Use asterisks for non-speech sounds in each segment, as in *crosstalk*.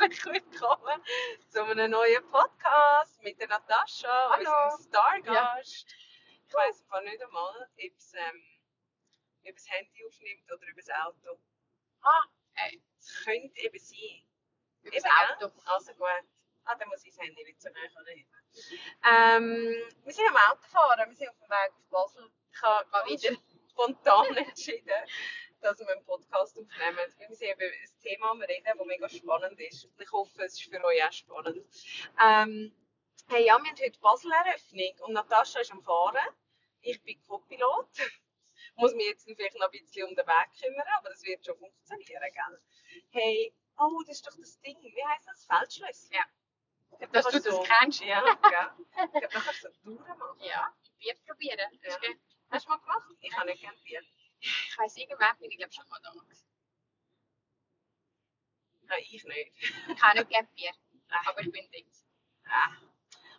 herzlich willkommen zu einem neuen Podcast mit der Natascha, Hallo. unserem Stargast. Ich weiss einfach nicht einmal, ob es ähm, ob es Handy aufnimmt oder über das Auto. Ah, hey, Es könnte eben sein. über das? Auto. Also gut. Ah, dann muss ich das Handy nicht so nah nehmen. Ähm, wir sind am Autofahren, wir sind auf dem Weg auf Basel. Ich habe wieder. spontan entschieden, dass wir einen Podcast aufnehmen. Wir sind über ein Thema am reden, das mega spannend ist. Ich hoffe, es ist für euch auch spannend. Ähm, hey, ja, wir haben heute Basel-Eröffnung und Natascha ist am Fahren. Ich bin Co-Pilot. *laughs* Muss mich jetzt vielleicht noch ein bisschen um den Weg kümmern, aber das wird schon funktionieren, gell? Hey, oh, das ist doch das Ding. Wie heisst das? Feldschlösschen? Ja. Ich Dass da du kannst das kennst. Ja, gell? Ich glaube, du so Touren machen. Ja, Bier probieren. Das ist Ja. Hast du mal gemacht? Ich habe nicht gerne Bier. Ich weiss, irgendwann bin ich glaube schon mal da. gewesen. Nein, ich nicht. Ich habe nicht gerne Bier, aber ich bin Dings. Ah.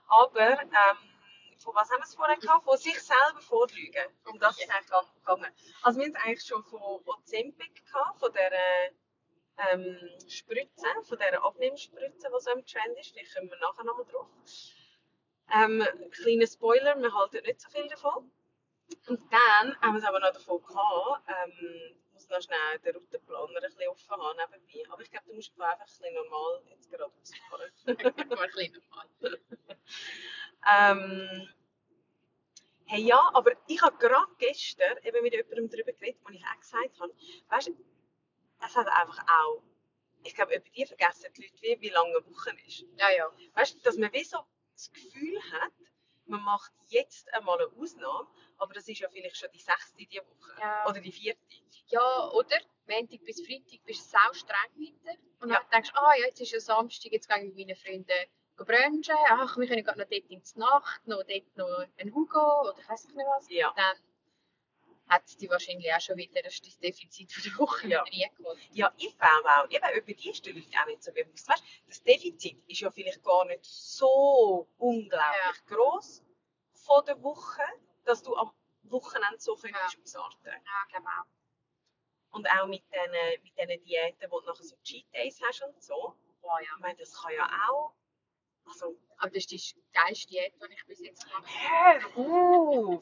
Aber, ähm, von was haben wir es vorher gehabt? Von sich selber vorlügen. Um das ist es eigentlich gegangen. Also wir haben es eigentlich schon von Ozempic gehabt, von dieser ähm, Spritze, von dieser Abnehmspritze, die so im Trend ist. Vielleicht kommen wir nachher nochmal drauf. Ähm, kleiner Spoiler, wir halten nicht so viel davon. Und dann haben wir es aber noch davon gehabt, ähm, muss noch schnell den Routenplaner ein bisschen offen haben nebenbei. Aber ich glaube, du musst einfach ein bisschen normal jetzt gerade ausfahren. *laughs* Ein bisschen normal. Ähm, hey, ja, aber ich habe gerade gestern eben mit jemandem darüber geredet, wo ich auch gesagt habe, weißt du, es hat einfach auch, ich glaube, über die vergessen die Leute, wie, wie lange eine Woche ist. Ja, ja. Weißt du, dass man wie so das Gefühl hat, man macht jetzt einmal eine Ausnahme, aber das ist ja vielleicht schon die sechste diese Woche. Ja. Oder die vierte. Ja, oder? Montag bis Freitag bist du sau streng weiter. Und Ja. dann denkst du, ah ja, jetzt ist ja Samstag, jetzt gehe ich mit meinen Freunden brunchen. Ach, wir können gerade noch dort in die Nacht, noch dort noch einen Hugo oder ich weiß nicht was. Ja. Dann hat es die wahrscheinlich auch schon wieder das das Defizit von der Woche Ja. reingeholt. Ja, ich glaube auch, eben über die ist den Leuten auch nicht so bewusst. Weißt, das Defizit ist ja vielleicht gar nicht so unglaublich groß von der Woche, dass du am Wochenende so könntest ausarten. Ja, ich glaube auch. Und auch mit diesen mit diesen Diäten, wo du nachher so Cheat Days hast und so. Boah, ja. Ich meine, das kann ja auch. Also, Aber das ist die geilste Diät, die ich bis jetzt gemacht hör auf!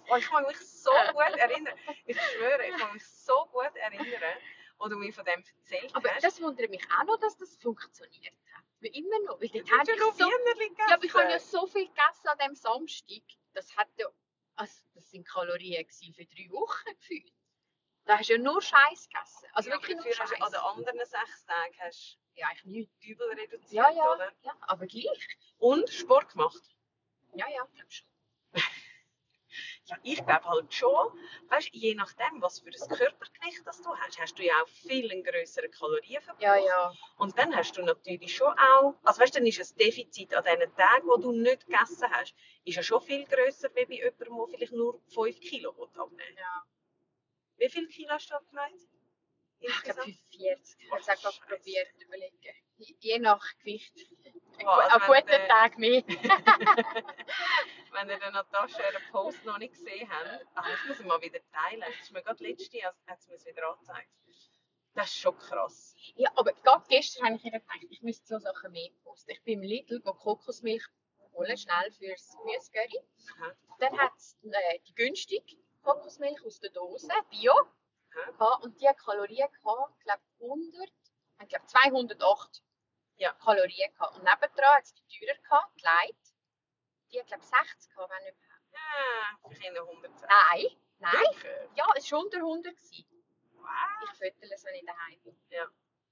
Oh, ich kann mich so *laughs* gut erinnern. Ich schwöre, ich kann mich so gut erinnern, wo du mir von dem erzählt Aber hast. das wundert mich auch noch, dass das funktioniert hat. Weil immer noch. Weil Du dort hast habe ja ich noch so, ja, aber ich habe ja gegessen. so viel gegessen an diesem Samstag. Das hat ja, also das sind Kalorien für drei Wochen gefühlt. Da hast du ja nur Scheiß gegessen. Also Ja, wirklich nur du Scheiß. an den anderen sechs Tagen hast Ja, eigentlich nichts. du übel reduziert, Ja, ja, oder? ja, aber gleich. Und Sport gemacht. Ja, ja, glaube schon. Ja, ich glaube halt schon. Weißt, je nachdem, was für ein Körpergewicht das du hast, hast du ja auch viel einen Kalorienverbrauch. Ja, ja. Und dann hast du natürlich schon auch, also weißt, dann ist ein Defizit an den Tagen, wo du nicht gegessen hast, ist ja schon viel grösser, wie bei jemandem, der vielleicht nur 5 Kilo abnehmen will. ja. Wie viel Kilo hast du abgenommen? Ich glaube Insgesamt? 45. Ich habe es einfach probiert überlegen. Je- nach Gewicht. Also wenn guten der- Tag mehr. *laughs* *laughs* Wenn ihr den Natascha ihren Post noch nicht gesehen habt, ah, ich muss ihn mal wieder teilen. Das ist mir gerade letzte, als hat es mir wieder angezeigt. Das ist schon krass. Ja, aber gerade gestern habe ich wieder gedacht, ich müsste so Sachen mehr posten. Ich bin im Lidl go Kokosmilch holen, schnell fürs Gemüsegurry. Aha. Dann hat es äh, die günstige Kokosmilch aus der Dose, Bio. Aha. gehabt. Und die hat Kalorien gehabt, ich glaube 100, ich glaube 208 Ja. Kalorien gehabt. Und nebendran hat es die teurer gehabt, die Light. Die glaube 60 gehabt, wenn überhaupt. Ja, Kinder 110. Nein, nein. Wirklich? Ja, es war unter 100 gewesen. Wow. Ich füttere es, wenn ich daheim bin.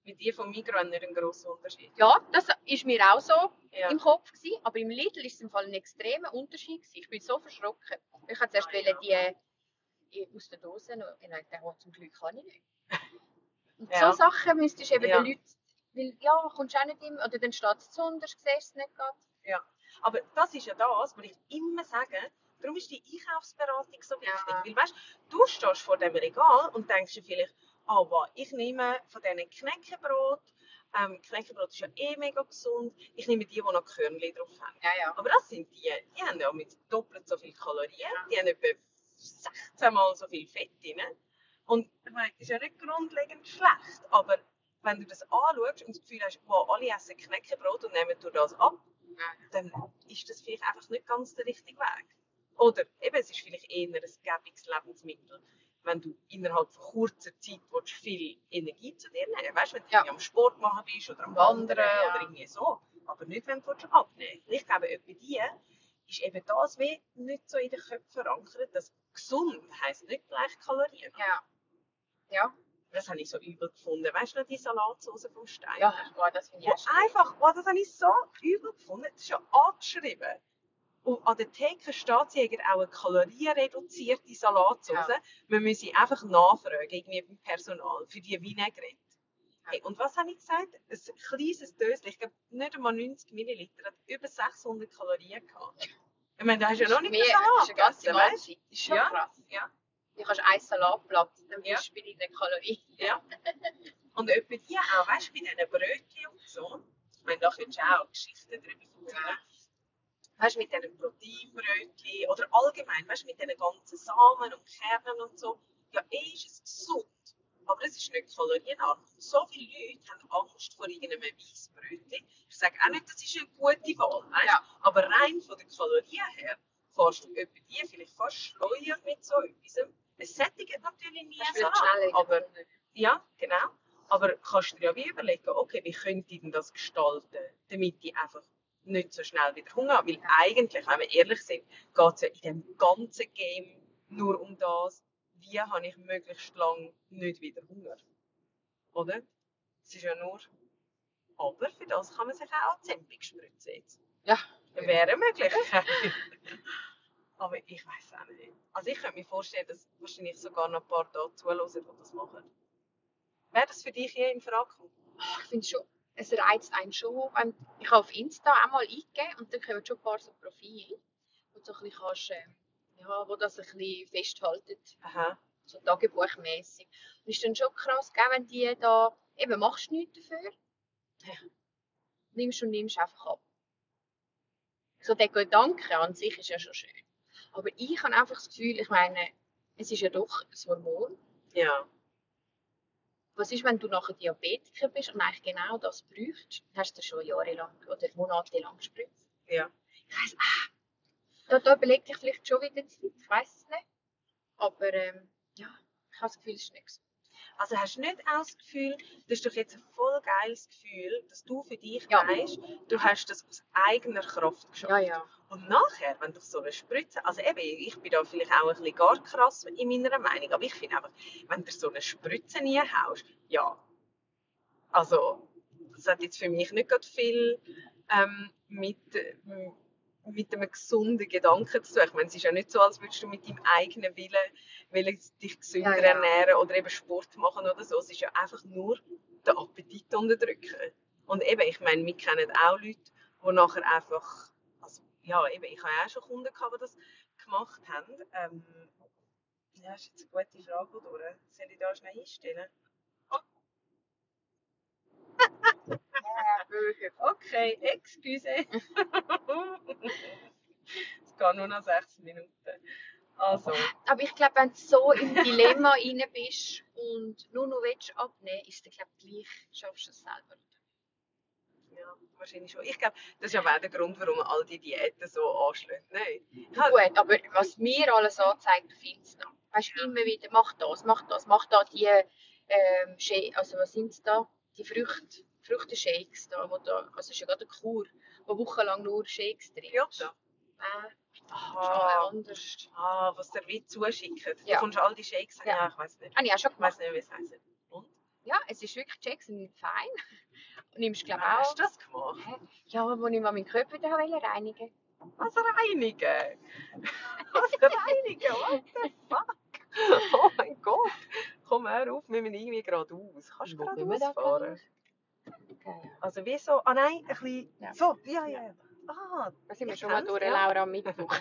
Mit die von Migros haben nicht einen grossen Unterschied. Ja, das ist mir auch so Ja. im Kopf gewesen, aber im Lidl ist es im Fall ein extremer Unterschied gewesen. Ich bin so verschrocken. Ich habe zuerst Ah, ja. die aus der Dose noch, ich dachte, oh, zum Glück kann ich nicht. Und Ja. so Sachen müsstest du eben Ja. den Leuten Weil, ja, kommst du auch nicht immer, oder dann steht es zu unter, siehst es nicht gerade. Aber das ist ja das, was ich immer sage. Darum ist die Einkaufsberatung so wichtig. Ja. Weil weißt, du stehst vor dem Regal und denkst dir vielleicht, ah, wow, ich nehme von diesen Knäckebrot, ähm, Knäckebrot ist ja eh mega gesund, ich nehme die, die noch Körnchen drauf haben. Ja, ja. Aber das sind die, die haben ja mit doppelt so viel Kalorien, die haben etwa 16 Mal so viel Fett drin. Und ich meine, das ist ja nicht grundlegend schlecht, aber wenn du das anschaust und das Gefühl hast, wow, alle essen Knäckebrot und nehmen durch das ab, dann ist das vielleicht einfach nicht ganz der richtige Weg. Oder eben, es ist vielleicht eher ein gäbiges Lebensmittel, wenn du innerhalb von kurzer Zeit willst, viel Energie zu dir nehmen Weißt du, wenn du Ja. am Sport machen bist oder am Wandern, ja. oder irgendwie so. Aber nicht, wenn du willst abnehmen willst. Ich glaube, etwa die ist eben das wie nicht so in den Köpfen verankert, dass gesund heisst nicht gleich Kalorien. Ja. Ja. Das habe ich so übel gefunden. Weißt du noch die Salatsauce vom Stein? Ja, boah, das finde ich auch schlimm. einfach, wow, das habe ich so übel gefunden. Das ist ja angeschrieben. Und an der Theke steht sie auch eine kalorienreduzierte Salatsauce. Ja. Man müsse einfach nachfragen, irgendwie beim Personal, für die Vinaigrette. Hey, und was habe ich gesagt? Ein kleines Döschen, ich glaube nicht einmal 90 Milliliter, hat über 600 Kalorien gehabt. Ich meine, da hast du ja noch nicht Mehr, den das Salat ist eine ganze Mahlzeit. Das ist schon Ja. krass. Ja. Du kannst ein Salatblatt, dann Ja. bist du bei deinen Kalorien. Ja. Und etwa die auch, weißt du, bei diesen Brötchen und so. Ich meine, da könntest du auch Geschichten darüber erzählen. Weißt du, mit diesen Proteinbrötchen oder allgemein, weißt du, mit diesen ganzen Samen und Kernen und so. Ja, eh ist es gesund, aber es ist nicht kalorienarm. So viele Leute haben Angst vor irgendeinem Weissbrötchen. Ich sage auch nicht, das ist eine gute Wahl, weißt? Ja. aber rein von den Kalorien her fährst du etwa die vielleicht fast schleuer mit so etwas. Es sättigt natürlich nie schnell aber ja, genau. Aber kannst du dir ja wie überlegen, okay, wie könnte ich denn das gestalten, damit ich einfach nicht so schnell wieder Hunger habe? Weil eigentlich, wenn wir ehrlich sind, geht es ja in dem ganzen Game nur um das, wie habe ich möglichst lang nicht wieder Hunger. Oder? Es ist ja nur... Aber für das kann man sich auch Zempig spritzen jetzt. Ja. Wäre Möglichkeit. *laughs* Aber ich weiß auch nicht. Also ich könnte mir vorstellen, dass wahrscheinlich sogar noch ein paar da zuhören, die das machen. Wäre das für dich je in Frage gekommen? ich finde schon, es reizt einen schon. wenn- Ich habe auf Insta einmal eingegeben und dann kommen schon ein paar so Profile, wo du so ein bisschen kannst, ähm, ja, wo das ein bisschen festhalten, Aha. so tagebuchmässig. Und ist dann schon krass, gell, wenn die da, eben machst du nichts dafür, Ja. nimmst und nimmst einfach ab. So der Gedanke an sich ist ja schon schön. Aber ich habe einfach das Gefühl, ich meine, es ist ja doch ein Hormon. Ja. Was ist, wenn du nachher Diabetiker bist und eigentlich genau das bräuchst? Hast du schon jahrelang oder monatelang gespritzt? Ja. Ich weiss, ah, da, da überlegt dich vielleicht schon wieder Zeit, ich weiß es nicht. Aber ähm, ja, ich habe das Gefühl, es ist nichts. Also hast du nicht auch das Gefühl, das ist doch jetzt ein voll geiles Gefühl, dass du für dich Ja. weißt, du hast das aus eigener Kraft geschafft. Ja, ja. Und nachher, wenn du so eine Spritze, also eben, ich bin da vielleicht auch ein bisschen gar krass in meiner Meinung, aber ich finde einfach, wenn du so eine Spritze nie haust, ja, also, das hat jetzt für mich nicht gerade viel ähm, mit, mit einem gesunden Gedanken zu tun. Ich meine, es ist ja nicht so, als würdest du mit deinem eigenen Willen, willen dich gesünder Ja, ja. ernähren oder eben Sport machen oder so. Es ist ja einfach nur den Appetit unterdrücken. Und eben, ich meine, wir kennen auch Leute, die nachher einfach, also, ja, eben, ich habe ja auch schon Kunden gehabt, die das gemacht haben. Ähm, ja, das ist jetzt eine gute Frage, oder? Soll ich da schnell einstellen? *laughs* Okay, excuse. *laughs* es geht nur noch sechs Minuten. Also, Aber ich glaube, wenn du so im Dilemma *laughs* rein bist und nur noch willst abnehmen, ist es glaube gleich, schaffst du es selber. ja, wahrscheinlich schon. Ich glaube, das ist ja auch der Grund, warum all die Diäten so anschlagen. Nein. Ich hab- Gut, aber was mir alles anzeigt auf Insta, weißt du, immer wieder, mach das, mach das, mach da die, ähm, also was sind da, die Früchte, Früchteshakes da, wo da, also es ist ja gerade eine Kur, wo wochenlang nur Shakes drin Kyoto. Äh, ist Aha. anders. Ah, was der wie zuschickt. Ja. Du kommst all die Shakes sagen, Ja. ja, ich weiß nicht. Ich auch schon Ich weiß nicht, wie es heisst. Und? Ja, es ist wirklich, Shakes sind fein. Und *laughs* nimmst glaube auch, hast du das gemacht? ja, wo ich mal meinen Körper wollte reinigen Was reinigen? *laughs* Was reinigen? What the fuck? Oh mein Gott. Komm hör auf, wir müssen irgendwie geradeaus. Kannst du geradeaus da fahren? Ja, ja. Also wie so, ah nein, ein bisschen, Ja. so, ja, ja. Ah, Da sind wir schon mal durch, ja. Laura, am Mittwoch.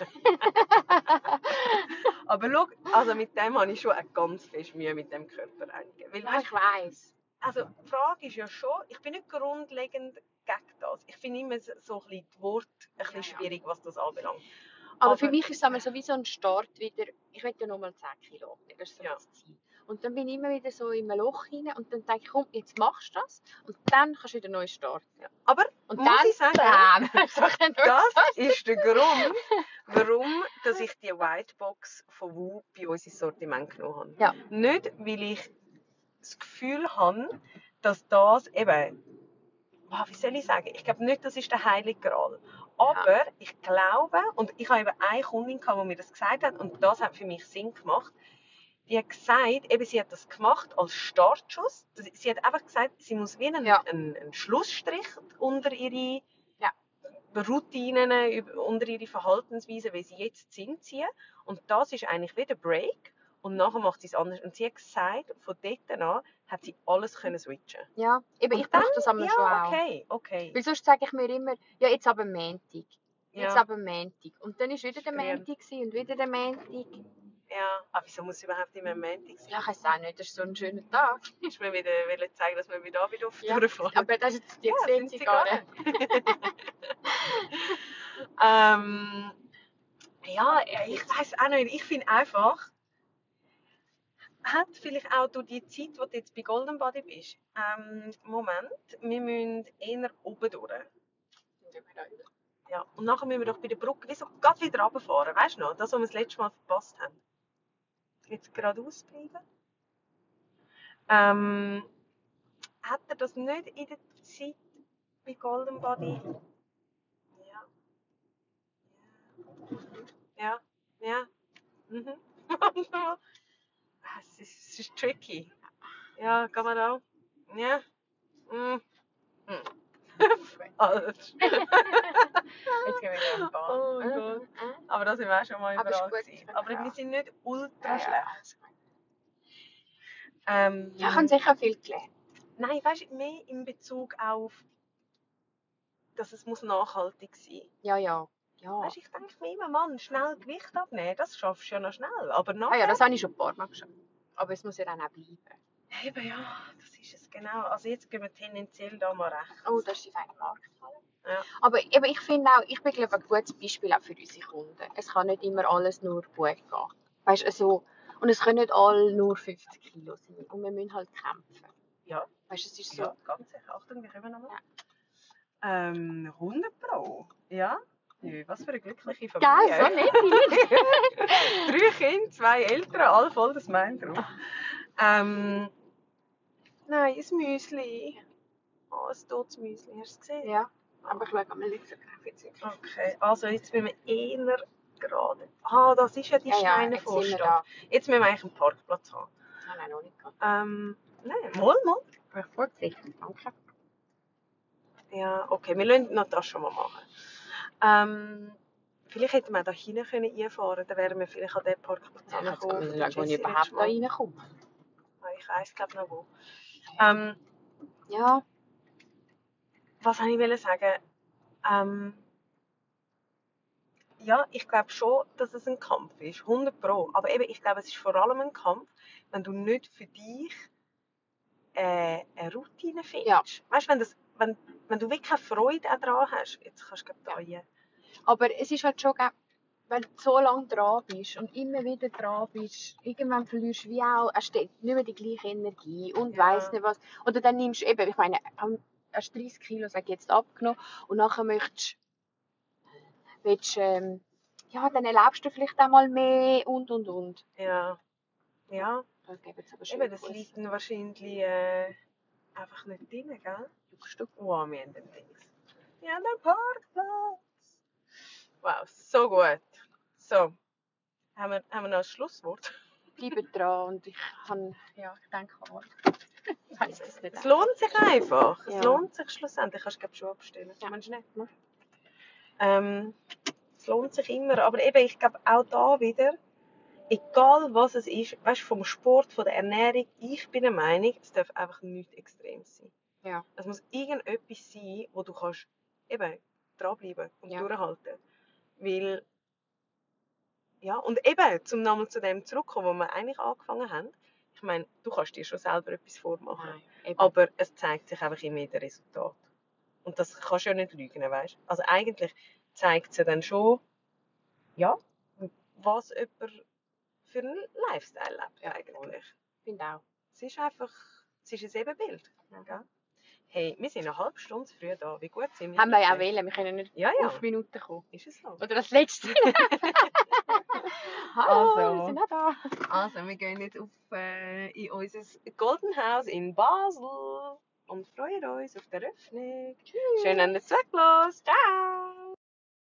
aber schau, also mit dem habe ich schon eine ganz fest Mühe mit dem Körper. Weil, ja, weißt, ich weiss. also die Frage ist ja schon, ich bin nicht grundlegend gegen das. Ich finde immer so ein bisschen die Worte ein bisschen Ja, ja. schwierig, was das anbelangt. Aber, Aber- für mich ist es einmal so wie so ein Start wieder, ich will ja nur mal 10 Kilo das ist so Ja. das Ziel. Und dann bin ich immer wieder so in einem Loch rein und dann denke ich, komm, jetzt machst du das und dann kannst du wieder neu starten. Aber Und Muss dann, ich sagen, *laughs* bam, das ist der Grund, warum dass ich die Whitebox von Wu bei uns ins Sortiment genommen habe. Ja. Nicht, weil ich das Gefühl habe, dass das eben, ah, wie soll ich sagen, ich glaube nicht, das ist der Heilige Gral. Aber ich glaube, und ich habe eben eine Kundin, gehabt, die mir das gesagt hat, und das hat für mich Sinn gemacht, die hat gesagt, eben, sie hat das gemacht als Startschuss. Sie hat einfach gesagt, sie muss wie einen, Ja. einen, einen Schlussstrich unter ihre Ja. Routinen, unter ihre Verhaltensweise, wie sie jetzt sind, ziehen. Und das ist eigentlich wie der Break. Und nachher macht sie es anders. Und sie hat gesagt, von dort an hat sie alles können switchen. Ja, eben, Und ich brauche das einmal schon Ja, auch. okay, okay. Weil sonst sage ich mir immer, ja, jetzt aber Montag. Jetzt Ja, aber Montag. Und dann war wieder der. Montag und wieder der Montag. Ja. Aber wieso muss es überhaupt immer am Montag sein? Ja, ich weiß auch nicht, das ist so ein schöner Tag. *laughs* Ich will wieder wollen zeigen, dass wir wieder da wieder auf Ja, durchfahren. Aber das ist jetzt die Ja, sehen sind sie gar nicht. *laughs* Ähm, ja, ich weiß auch nicht. Ich finde einfach, hat vielleicht auch durch die Zeit, wo du jetzt bei Golden Body bist, ähm, Moment, wir müssen eher oben durch. Ja, und nachher müssen wir doch bei der Brücke wieso gerade wieder runterfahren, weißt du noch? Das, was wir das letzte Mal verpasst haben. Jetzt geradeaus bleiben. Ähm, hat er das nicht in der Zeit bei Golden Body? Ja. Ja. Ja. Mhm. *laughs* Es, ist, es ist tricky. Ja, kann man auch. Ja. Mm. Mm. Falsch. *laughs* Jetzt gehen wir wieder am Bahn. Oh Gott. *laughs* Aber da sind wir auch schon mal überall. gewesen. Aber wir sind nicht ultra Ja, ja. schlecht. Ähm, Ja, ich habe sicher viel gelernt. Nein, weißt du, mehr in Bezug auf, dass es muss nachhaltig sein Ja, ja. Ja. Weißt, du, ich denke mir immer, Mann, schnell Gewicht abnehmen, das schaffst du ja noch schnell. Aber Ah nachher... ja, das habe ich schon ein paar Mal geschafft. Aber es muss ja dann auch bleiben. Eben, ja, das ist es genau. Also jetzt gehen wir tendenziell da mal recht. Oh, das ist die feine Markthalle. Ja. Aber eben, ich finde auch, ich bin glaube ich, ein gutes Beispiel auch für unsere Kunden. Es kann nicht immer alles nur gut gehen. Weißt du, also, und es können nicht alle nur 50 Kilo sein. Und wir müssen halt kämpfen. Ja. Weißt du, es ist so. Ja, ganz sicher. Achtung, wir kommen nochmal. Ähm, 100 Pro. Ja. Was für eine glückliche Familie. Geil, so nett. *laughs* Drei Kinder, zwei Eltern, alle voll das drauf. Ähm, nein, ein Müsli. Oh, ein totes Müsli, hast du es gesehen? Ja, aber ich schaue mal jetzt wirklich. Okay, also jetzt müssen wir eher gerade. Ah, das ist ja die Ja, ja, Steine jetzt Vorstadt. da. Jetzt müssen wir eigentlich einen Parkplatz haben. Nein, nein, noch nicht. Ähm, nein, mal, mal. Ich vorgesehen, danke. Ja, okay, wir lassen noch das schon mal machen. Ähm, vielleicht hätten wir da hinten können einfahren dann wären wir vielleicht an den Parkplatz Ja, ich muss angekommen. schauen, wo ich überhaupt da reinkomme. Ah, Ich weiss, glaube noch wo. Ähm, Ja, was ich wollte sagen? Ähm, ja, ich glaube schon, dass es ein Kampf ist, 100 Pro. Aber eben, ich glaube, es ist vor allem ein Kampf, wenn du nicht für dich äh, eine Routine findest. Ja. Weißt du, wenn, das- wenn, wenn du wirklich keine Freude daran hast, jetzt kannst du da rein. aber es ist halt schon, wenn du so lange dran bist und immer wieder dran bist, irgendwann verlierst du wie auch, hast du nicht mehr die gleiche Energie und Ja. weiss nicht was. Oder dann nimmst du eben, ich meine, hast 30 Kilo, sag jetzt, abgenommen und nachher möchtest willst, ähm, ja, dann erlebst du vielleicht einmal mehr und und und. Ja. Ja, Das gibt jetzt aber schon eben, das liegt dann wahrscheinlich äh, einfach nicht drin, gell? Wow, wir haben den Dings. Ja, den Parkplatz. Wow, so gut. So, haben wir, haben wir noch ein Schlusswort? Bleibe dran und ich kann, ja, ich denke an. Ich weiss es nicht. Es lohnt sich einfach. Ja. Es lohnt sich schlussendlich. Kannst du schon abstellen. Ja. Meinst du nicht? ne? Ähm, es lohnt sich immer. Aber eben, ich glaube auch da wieder, egal was es ist, weißt, vom Sport, von der Ernährung, ich bin der Meinung, es darf einfach nicht extrem sein. Ja. Es muss irgendetwas sein, wo du kannst eben dranbleiben und Ja. durchhalten. Weil, ja, und eben, zum nochmal zu dem zurückkommen, wo wir eigentlich angefangen haben, ich meine, du kannst dir schon selber etwas vormachen. Nein. Aber es zeigt sich einfach immer wieder Resultat. Und das kannst du ja nicht lügen, weißt Also eigentlich zeigt es ja dann schon, ja, was jemand für einen Lifestyle lebt Ja, eigentlich. Ich finde auch. Es ist einfach, es ist ein Ebenbild. Gell? Hey, wir sind eine halbe Stunde früh da. Wie gut sind wir? Haben wir ja auch wählen, wir können nicht Ja, ja. auf Minuten kommen. Ist es so? Oder das letzte. *laughs* *laughs* Also. wir sind da. Also, wir gehen jetzt auf, äh, in unser Golden House in Basel und freuen uns auf die Eröffnung. Schön, dass ihr zugelassen. Ciao!